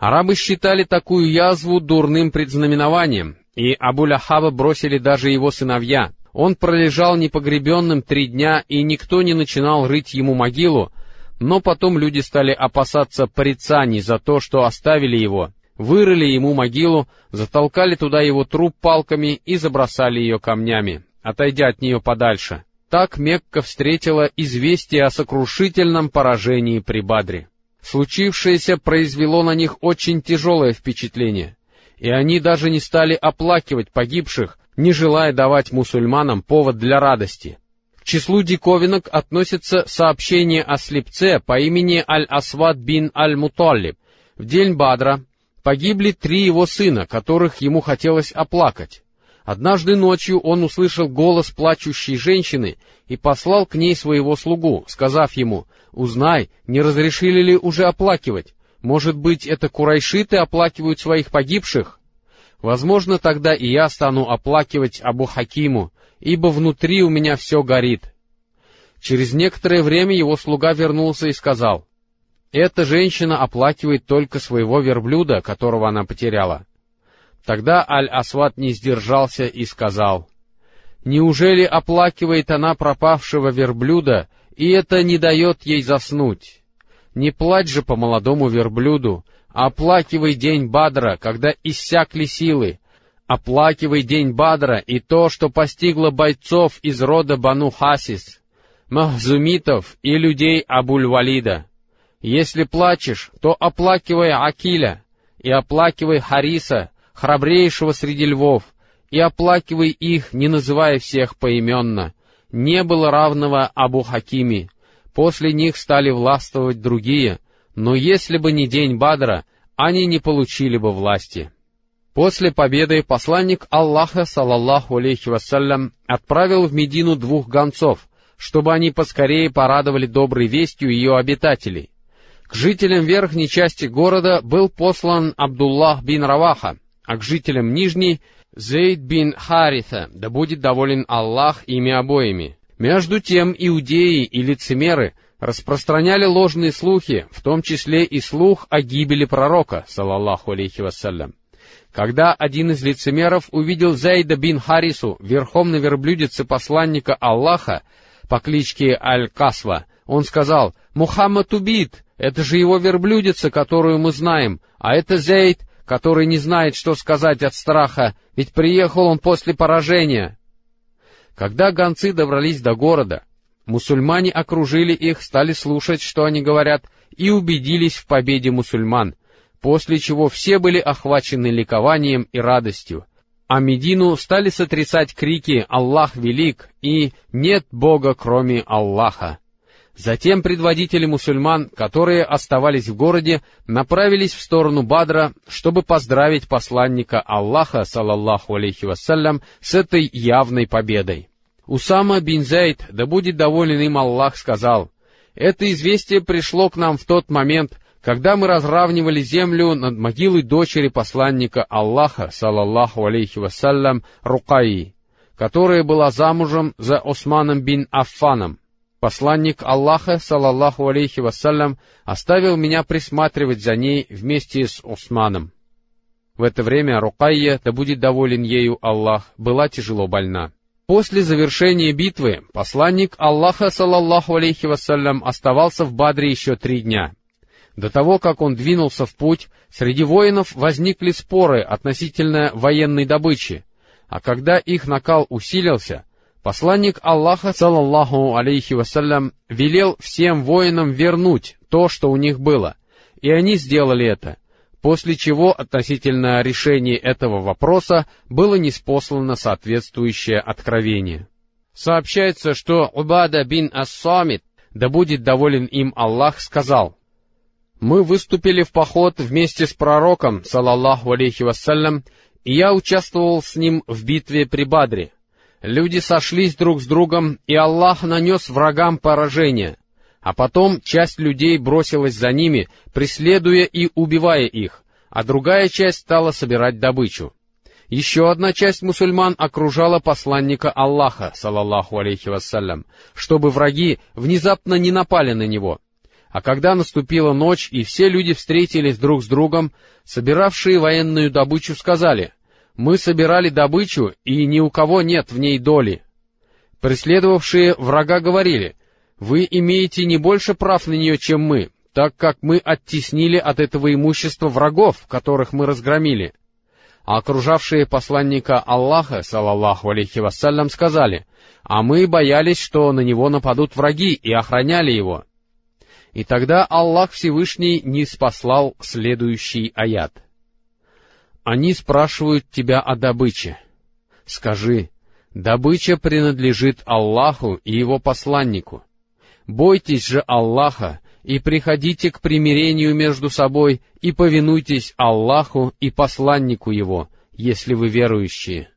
Арабы считали такую язву дурным предзнаменованием, и Абу-Ляхаба бросили даже его сыновья. Он пролежал непогребенным три дня, и никто не начинал рыть ему могилу, но потом люди стали опасаться порицаний за то, что оставили его, вырыли ему могилу, затолкали туда его труп палками и забросали ее камнями, отойдя от нее подальше. Так Мекка встретила известие о сокрушительном поражении при Бадре. Случившееся произвело на них очень тяжелое впечатление, и они даже не стали оплакивать погибших, не желая давать мусульманам повод для радости. К числу диковинок относится сообщение о слепце по имени Аль-Асвад бин Аль-Муталлиб. В день Бадра погибли три его сына, которых ему хотелось оплакать. Однажды ночью он услышал голос плачущей женщины и послал к ней своего слугу, сказав ему, «Узнай, не разрешили ли уже оплакивать? Может быть, это курайшиты оплакивают своих погибших?» Возможно, тогда и я стану оплакивать Абу Хакиму, ибо внутри у меня все горит. Через некоторое время его слуга вернулся и сказал, «Эта женщина оплакивает только своего верблюда, которого она потеряла». Тогда Аль-Асват не сдержался и сказал, «Неужели оплакивает она пропавшего верблюда, и это не дает ей заснуть? Не плачь же по молодому верблюду, а оплакивай день Бадра, когда иссякли силы, Оплакивай день Бадра и то, что постигло бойцов из рода Бану Хасис, Махзумитов и людей Абуль-Валида. Если плачешь, то оплакивай Акиля, и оплакивай Хариса, храбрейшего среди львов, и оплакивай их, не называя всех поименно. Не было равного Абу Хакими. После них стали властвовать другие, но если бы не день Бадра, они не получили бы власти. После победы посланник Аллаха, салаллаху алейхи вассалям, отправил в Медину двух гонцов, чтобы они поскорее порадовали доброй вестью ее обитателей. К жителям верхней части города был послан Абдуллах бин Раваха, а к жителям нижней — Зейд бин Хариса, да будет доволен Аллах ими обоими. Между тем иудеи и лицемеры распространяли ложные слухи, в том числе и слух о гибели пророка, салаллаху алейхи вассалям. Когда один из лицемеров увидел Зайда бин Харису верхом на верблюдице посланника Аллаха по кличке Аль-Касва, он сказал, «Мухаммад убит, это же его верблюдица, которую мы знаем, а это Зейд, который не знает, что сказать от страха, ведь приехал он после поражения». Когда гонцы добрались до города, мусульмане окружили их, стали слушать, что они говорят, и убедились в победе мусульман, после чего все были охвачены ликованием и радостью, а Медину стали сотрясать крики «Аллах велик» и «Нет Бога, кроме Аллаха». Затем предводители мусульман, которые оставались в городе, направились в сторону Бадра, чтобы поздравить посланника Аллаха, салаллаху алейхи вассалям, с этой явной победой. Усама бин Зайд, да будет доволен им Аллах, сказал, «Это известие пришло к нам в тот момент, когда мы разравнивали землю над могилой дочери посланника Аллаха, салаллаху алейхи вассалям, Рукаи, которая была замужем за Османом бин Аффаном. Посланник Аллаха, салаллаху алейхи вассалям, оставил меня присматривать за ней вместе с Османом. В это время Рукайя, да будет доволен ею Аллах, была тяжело больна. После завершения битвы посланник Аллаха, салаллаху алейхи вассалям, оставался в Бадре еще три дня — до того, как он двинулся в путь, среди воинов возникли споры относительно военной добычи, а когда их накал усилился, посланник Аллаха, саллаллаху алейхи вассалям, велел всем воинам вернуть то, что у них было, и они сделали это, после чего относительно решения этого вопроса было неспослано соответствующее откровение. Сообщается, что Убада бин Ас-Самит, да будет доволен им Аллах, сказал — мы выступили в поход вместе с пророком, салаллаху алейхи вассалям, и я участвовал с ним в битве при Бадре. Люди сошлись друг с другом, и Аллах нанес врагам поражение. А потом часть людей бросилась за ними, преследуя и убивая их, а другая часть стала собирать добычу. Еще одна часть мусульман окружала посланника Аллаха, салаллаху алейхи вассалям, чтобы враги внезапно не напали на него — А когда наступила ночь, и все люди встретились друг с другом, собиравшие военную добычу сказали, «Мы собирали добычу, и ни у кого нет в ней доли». Преследовавшие врага говорили, «Вы имеете не больше прав на нее, чем мы, так как мы оттеснили от этого имущества врагов, которых мы разгромили». А окружавшие посланника Аллаха, салаллаху алейхи вассалям, сказали, «А мы боялись, что на него нападут враги, и охраняли его». И тогда Аллах Всевышний не спаслал следующий аят. Они спрашивают тебя о добыче. Скажи, добыча принадлежит Аллаху и его посланнику. Бойтесь же Аллаха и приходите к примирению между собой и повинуйтесь Аллаху и посланнику его, если вы верующие.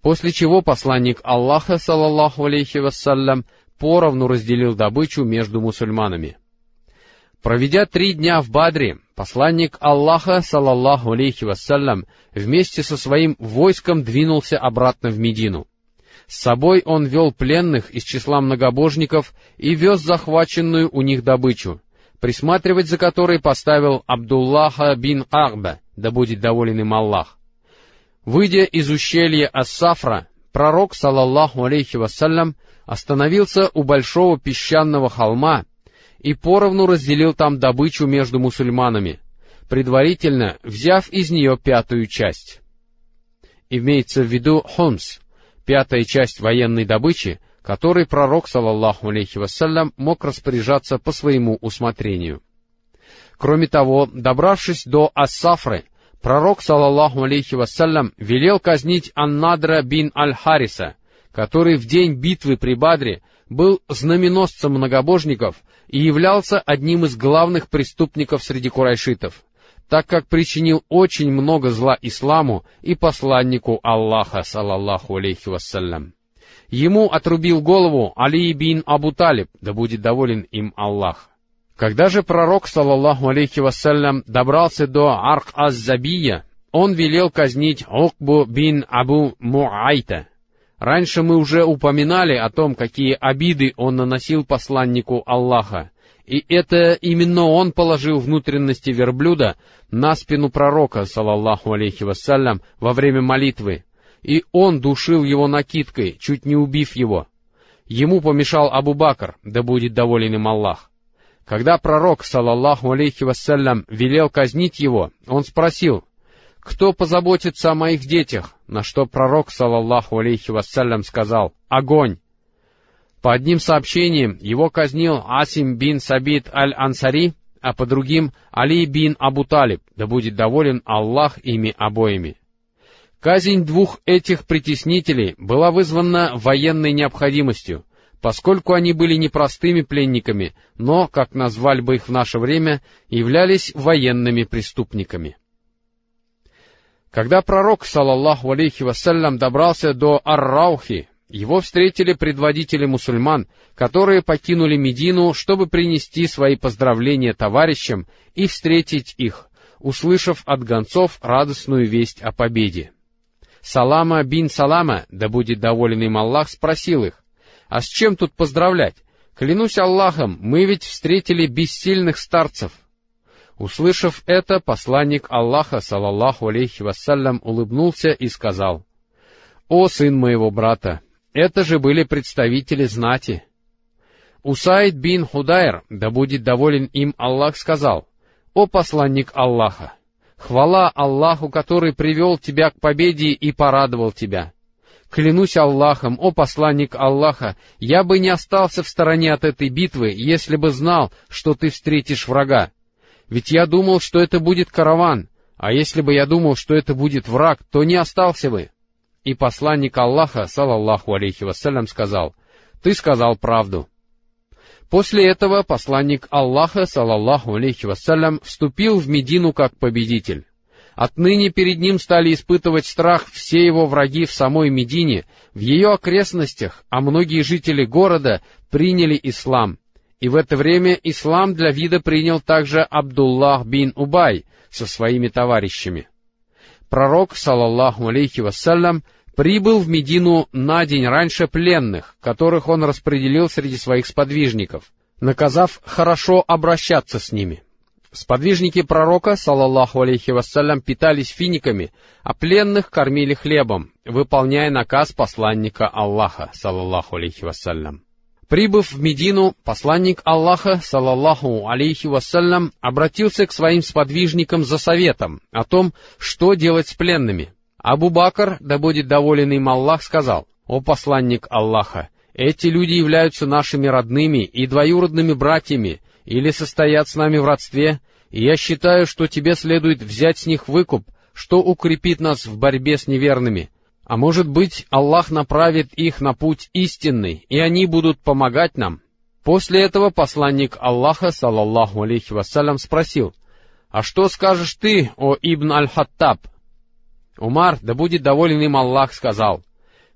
После чего посланник Аллаха, салаллаху алейхи вассалям, поровну разделил добычу между мусульманами. Проведя три дня в Бадре, посланник Аллаха, салаллаху алейхи вассалям, вместе со своим войском двинулся обратно в Медину. С собой он вел пленных из числа многобожников и вез захваченную у них добычу, присматривать за которой поставил Абдуллаха бин Арба, да будет доволен им Аллах. Выйдя из ущелья Ас-Сафра, пророк, салаллаху алейхи вассалям, остановился у большого песчаного холма и поровну разделил там добычу между мусульманами, предварительно взяв из нее пятую часть. Имеется в виду Хомс, пятая часть военной добычи, которой пророк, салаллаху алейхи вассалям, мог распоряжаться по своему усмотрению. Кроме того, добравшись до Ассафры, пророк, салаллаху алейхи вассалям, велел казнить Аннадра бин Аль-Хариса, который в день битвы при Бадре был знаменосцем многобожников и являлся одним из главных преступников среди курайшитов, так как причинил очень много зла исламу и посланнику Аллаха, салаллаху алейхи вассалям. Ему отрубил голову Али бин Абу Талиб, да будет доволен им Аллах. Когда же пророк, салаллаху алейхи вассалям, добрался до Арк-аз-Забия, он велел казнить Укбу бин Абу Муайта, Раньше мы уже упоминали о том, какие обиды он наносил посланнику Аллаха, и это именно он положил внутренности верблюда на спину пророка, салаллаху алейхи вассалям, во время молитвы, и он душил его накидкой, чуть не убив его. Ему помешал Абу Бакр, да будет доволен им Аллах. Когда пророк, салаллаху алейхи вассалям, велел казнить его, он спросил, кто позаботится о моих детях? На что пророк, салаллаху алейхи вассалям, сказал, огонь. По одним сообщениям, его казнил Асим бин Сабит аль-Ансари, а по другим — Али бин Абу Талиб, да будет доволен Аллах ими обоими. Казнь двух этих притеснителей была вызвана военной необходимостью, поскольку они были не простыми пленниками, но, как назвали бы их в наше время, являлись военными преступниками. Когда пророк, салаллаху алейхи вассалям, добрался до Ар-Раухи, его встретили предводители мусульман, которые покинули Медину, чтобы принести свои поздравления товарищам и встретить их, услышав от гонцов радостную весть о победе. Салама бин Салама, да будет доволен им Аллах, спросил их, «А с чем тут поздравлять? Клянусь Аллахом, мы ведь встретили бессильных старцев». Услышав это, посланник Аллаха, салаллаху алейхи вассалям, улыбнулся и сказал, «О, сын моего брата, это же были представители знати». Усайд бин Худайр, да будет доволен им Аллах, сказал, «О посланник Аллаха, хвала Аллаху, который привел тебя к победе и порадовал тебя. Клянусь Аллахом, о посланник Аллаха, я бы не остался в стороне от этой битвы, если бы знал, что ты встретишь врага. Ведь я думал, что это будет караван, а если бы я думал, что это будет враг, то не остался бы. И посланник Аллаха, салаллаху алейхи вассалям, сказал, «Ты сказал правду». После этого посланник Аллаха, салаллаху алейхи вассалям, вступил в Медину как победитель. Отныне перед ним стали испытывать страх все его враги в самой Медине, в ее окрестностях, а многие жители города приняли ислам, и в это время ислам для вида принял также Абдуллах бин Убай со своими товарищами. Пророк, салаллаху алейхи вассалям, прибыл в Медину на день раньше пленных, которых он распределил среди своих сподвижников. наказав хорошо обращаться с ними. Сподвижники пророка, салаллаху алейхи вассалям, питались финиками, а пленных кормили хлебом, выполняя наказ посланника Аллаха, салаллаху алейхи вассалям. Прибыв в Медину, посланник Аллаха, салаллаху алейхи вассалям, обратился к своим сподвижникам за советом о том, что делать с пленными. Абу Бакр, да будет доволен им Аллах, сказал, «О посланник Аллаха, эти люди являются нашими родными и двоюродными братьями, или состоят с нами в родстве, и я считаю, что тебе следует взять с них выкуп, что укрепит нас в борьбе с неверными. А может быть, Аллах направит их на путь истинный, и они будут помогать нам. После этого посланник Аллаха, салаллаху алейхи вассалям, спросил, «А что скажешь ты, о Ибн Аль-Хаттаб?» Умар, да будет доволен им Аллах, сказал,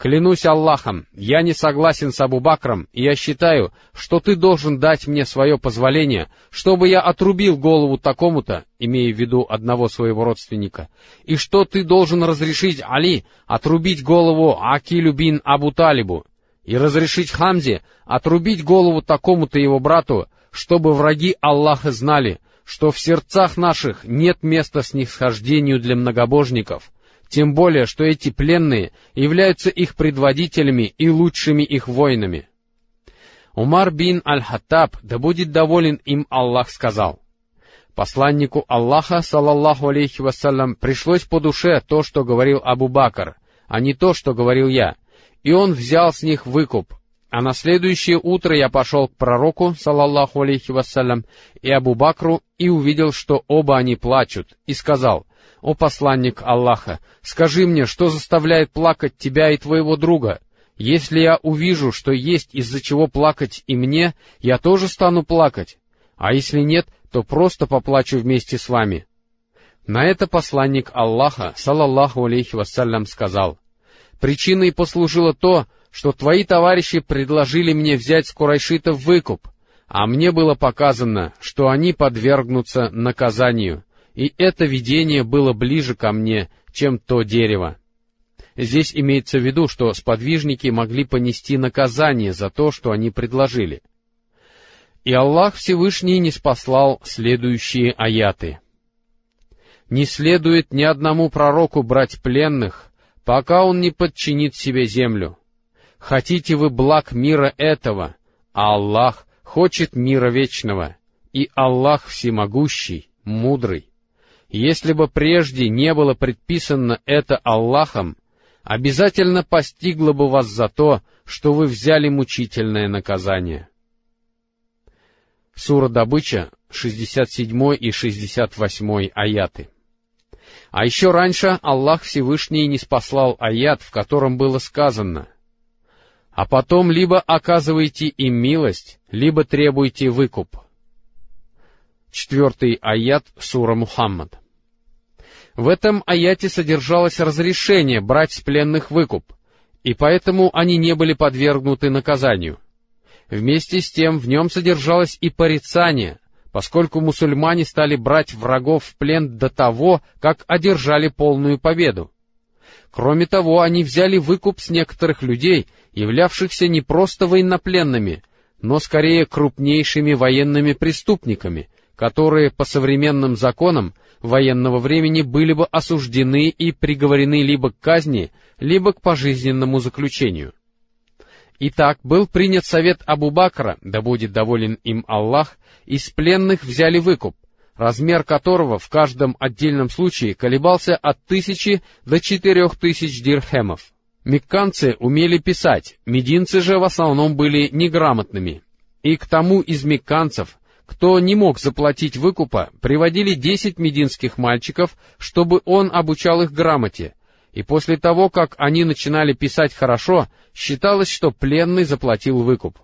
Клянусь Аллахом, я не согласен с Абу Бакром, и я считаю, что ты должен дать мне свое позволение, чтобы я отрубил голову такому-то, имея в виду одного своего родственника, и что ты должен разрешить Али отрубить голову Акилю бин Абу Талибу, и разрешить Хамзе отрубить голову такому-то его брату, чтобы враги Аллаха знали, что в сердцах наших нет места снисхождению для многобожников, тем более, что эти пленные являются их предводителями и лучшими их воинами. Умар бин Аль-Хаттаб, да будет доволен им Аллах, сказал, Посланнику Аллаха, салаллаху алейхи вассалям, пришлось по душе то, что говорил Абу Бакр, а не то, что говорил я, и он взял с них выкуп. А на следующее утро я пошел к пророку, салаллаху алейхи вассалям, и Абу Бакру, и увидел, что оба они плачут, и сказал, «О посланник Аллаха, скажи мне, что заставляет плакать тебя и твоего друга? Если я увижу, что есть из-за чего плакать и мне, я тоже стану плакать, а если нет, то просто поплачу вместе с вами». На это посланник Аллаха, салаллаху алейхи вассалям, сказал, «Причиной послужило то, что твои товарищи предложили мне взять с Курайшитов выкуп, а мне было показано, что они подвергнутся наказанию, и это видение было ближе ко мне, чем то дерево. Здесь имеется в виду, что сподвижники могли понести наказание за то, что они предложили. И Аллах Всевышний не спаслал следующие аяты. «Не следует ни одному пророку брать пленных, пока он не подчинит себе землю. Хотите вы благ мира этого, а Аллах хочет мира вечного, и Аллах всемогущий, мудрый. Если бы прежде не было предписано это Аллахом, обязательно постигло бы вас за то, что вы взяли мучительное наказание. Сура Добыча, 67 и 68 аяты. А еще раньше Аллах Всевышний не спаслал аят, в котором было сказано, «А потом либо оказывайте им милость, либо требуйте выкуп». Четвертый аят Сура Мухаммад. В этом аяте содержалось разрешение брать с пленных выкуп, и поэтому они не были подвергнуты наказанию. Вместе с тем в нем содержалось и порицание, поскольку мусульмане стали брать врагов в плен до того, как одержали полную победу. Кроме того, они взяли выкуп с некоторых людей, являвшихся не просто военнопленными, но скорее крупнейшими военными преступниками, которые по современным законам военного времени были бы осуждены и приговорены либо к казни, либо к пожизненному заключению. Итак, был принят совет Абу Бакра, да будет доволен им Аллах, из пленных взяли выкуп, размер которого в каждом отдельном случае колебался от тысячи до четырех тысяч дирхемов. Мекканцы умели писать, мединцы же в основном были неграмотными. И к тому из мекканцев, кто не мог заплатить выкупа, приводили десять мединских мальчиков, чтобы он обучал их грамоте, и после того, как они начинали писать хорошо, считалось, что пленный заплатил выкуп.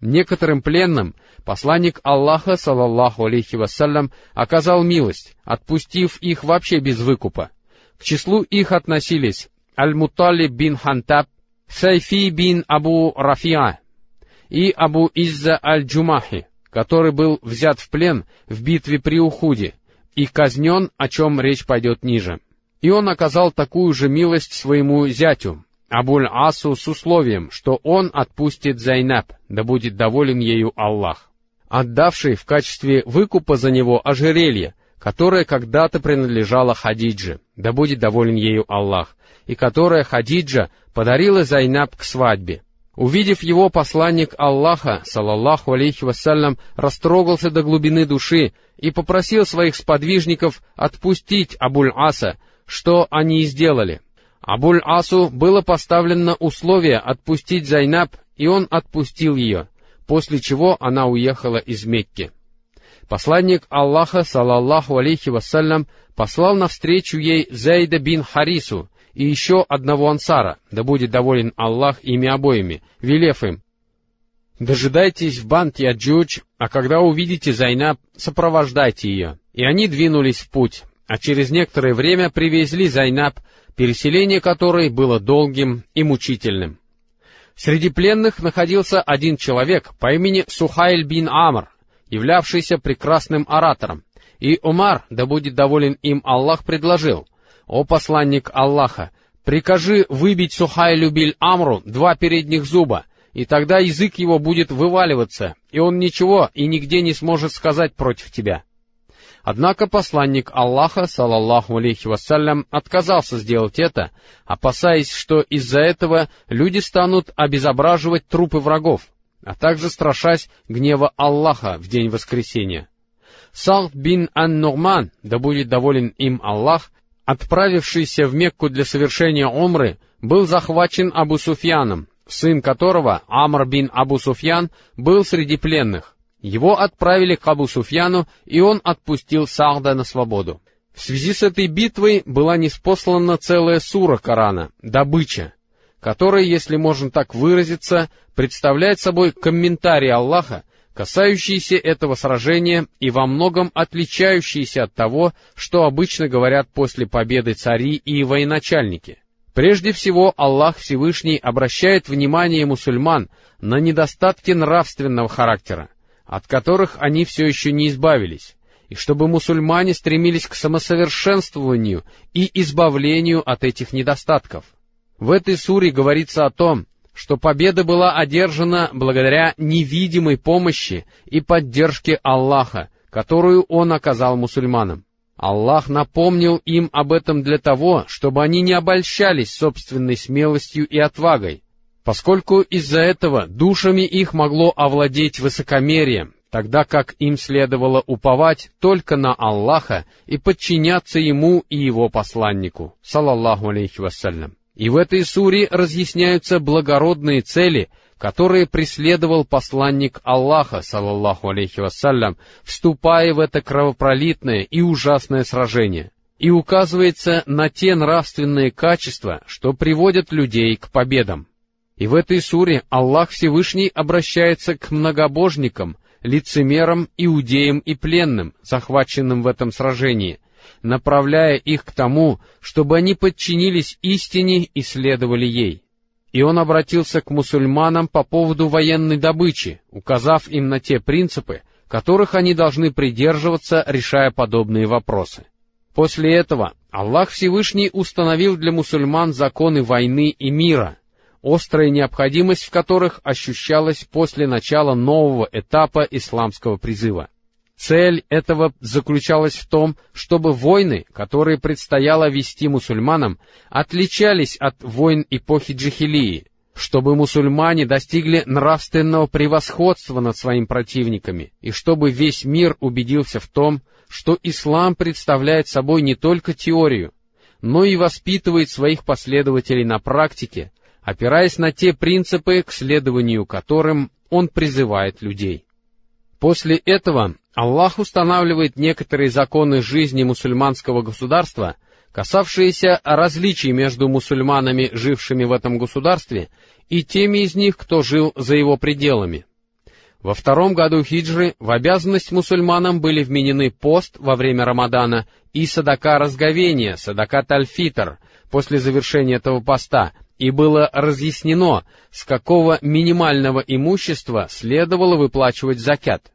Некоторым пленным посланник Аллаха, салаллаху алейхи вассалям, оказал милость, отпустив их вообще без выкупа. К числу их относились Аль-Муталли бин Хантаб, Сайфи бин Абу Рафиа и Абу Изза Аль-Джумахи, который был взят в плен в битве при Ухуде и казнен, о чем речь пойдет ниже. И он оказал такую же милость своему зятю, Абуль-Асу, с условием, что он отпустит Зайнаб, да будет доволен ею Аллах. отдавший в качестве выкупа за него ожерелье, которое когда-то принадлежало Хадидже, да будет доволен ею Аллах, и которое Хадиджа подарила Зайнаб к свадьбе. Увидев его, посланник Аллаха, салаллаху алейхи вассалям, растрогался до глубины души и попросил своих сподвижников отпустить Абуль-Аса, что они и сделали. Абуль-Асу было поставлено условие отпустить Зайнаб, и он отпустил ее, после чего она уехала из Мекки. Посланник Аллаха, салаллаху алейхи вассалям, послал навстречу ей Зайда бин Харису, и еще одного ансара, да будет доволен Аллах ими обоими, велев им, «Дожидайтесь в Батн Яджудж, а когда увидите Зайнаб, сопровождайте ее». И они двинулись в путь, а через некоторое время привезли Зайнаб, переселение которой было долгим и мучительным. Среди пленных находился один человек по имени Сухайль бин Амр, являвшийся прекрасным оратором, и Умар, да будет доволен им Аллах, предложил, «О посланник Аллаха, прикажи выбить Сухайлю Биль Амру два передних зуба, и тогда язык его будет вываливаться, и он ничего и нигде не сможет сказать против тебя». Однако посланник Аллаха, салаллаху алейхи вассалям, отказался сделать это, опасаясь, что из-за этого люди станут обезображивать трупы врагов, а также страшась гнева Аллаха в день воскресения. Салт бин Ан-Нурман, да будет доволен им Аллах, отправившийся в Мекку для совершения умры, был захвачен Абу Суфьяном, сын которого, Амр бин Абу Суфьян, был среди пленных. Его отправили к Абу Суфьяну, и он отпустил Сахда на свободу. В связи с этой битвой была неспослана целая сура Корана, добыча, которая, если можно так выразиться, представляет собой комментарий Аллаха касающиеся этого сражения и во многом отличающиеся от того, что обычно говорят после победы цари и военачальники. Прежде всего, Аллах Всевышний обращает внимание мусульман на недостатки нравственного характера, от которых они все еще не избавились, и чтобы мусульмане стремились к самосовершенствованию и избавлению от этих недостатков. В этой суре говорится о том, что победа была одержана благодаря невидимой помощи и поддержке Аллаха, которую Он оказал мусульманам. Аллах напомнил им об этом для того, чтобы они не обольщались собственной смелостью и отвагой, поскольку из-за этого душами их могло овладеть высокомерие, тогда как им следовало уповать только на Аллаха и подчиняться Ему и Его посланнику, салаллаху алейхи вассалям. И в этой суре разъясняются благородные цели, которые преследовал посланник Аллаха, салаллаху алейхи вассалям, вступая в это кровопролитное и ужасное сражение, и указывается на те нравственные качества, что приводят людей к победам. И в этой суре Аллах Всевышний обращается к многобожникам, лицемерам, иудеям и пленным, захваченным в этом сражении — направляя их к тому, чтобы они подчинились истине и следовали ей. И он обратился к мусульманам по поводу военной добычи, указав им на те принципы, которых они должны придерживаться, решая подобные вопросы. После этого Аллах Всевышний установил для мусульман законы войны и мира, острая необходимость в которых ощущалась после начала нового этапа исламского призыва. Цель этого заключалась в том, чтобы войны, которые предстояло вести мусульманам, отличались от войн эпохи Джихилии, чтобы мусульмане достигли нравственного превосходства над своими противниками, и чтобы весь мир убедился в том, что ислам представляет собой не только теорию, но и воспитывает своих последователей на практике, опираясь на те принципы, к следованию которым он призывает людей. После этого Аллах устанавливает некоторые законы жизни мусульманского государства, касавшиеся различий между мусульманами, жившими в этом государстве, и теми из них, кто жил за его пределами. Во втором году хиджры в обязанность мусульманам были вменены пост во время Рамадана и садака разговения, садака тальфитр, после завершения этого поста, и было разъяснено, с какого минимального имущества следовало выплачивать закят.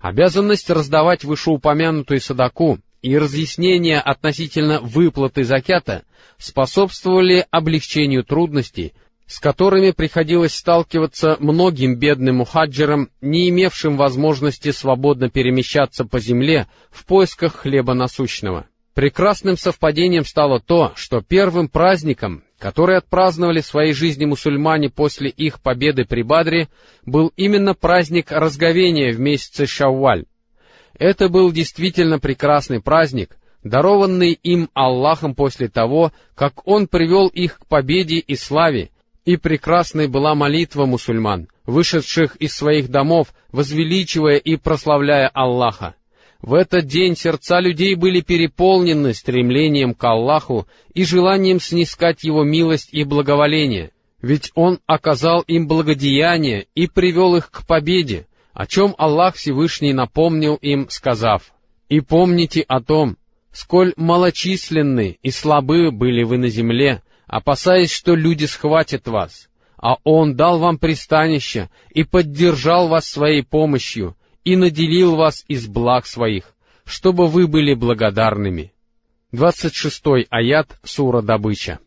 Обязанность раздавать вышеупомянутую садаку и разъяснения относительно выплаты закята способствовали облегчению трудностей, с которыми приходилось сталкиваться многим бедным мухаджирам, не имевшим возможности свободно перемещаться по земле в поисках хлеба насущного. Прекрасным совпадением стало то, что первым праздником, который отпраздновали в своей жизни мусульмане после их победы при Бадре, был именно праздник разговения в месяце Шавваль. Это был действительно прекрасный праздник, дарованный им Аллахом после того, как Он привел их к победе и славе, и прекрасной была молитва мусульман, вышедших из своих домов, возвеличивая и прославляя Аллаха. В этот день сердца людей были переполнены стремлением к Аллаху и желанием снискать Его милость и благоволение, ведь Он оказал им благодеяние и привел их к победе, о чем Аллах Всевышний напомнил им, сказав, «И помните о том, сколь малочисленны и слабы были вы на земле, опасаясь, что люди схватят вас, а Он дал вам пристанище и поддержал вас своей помощью, и наделил вас из благ своих, чтобы вы были благодарными. 26 аят Сура Добыча.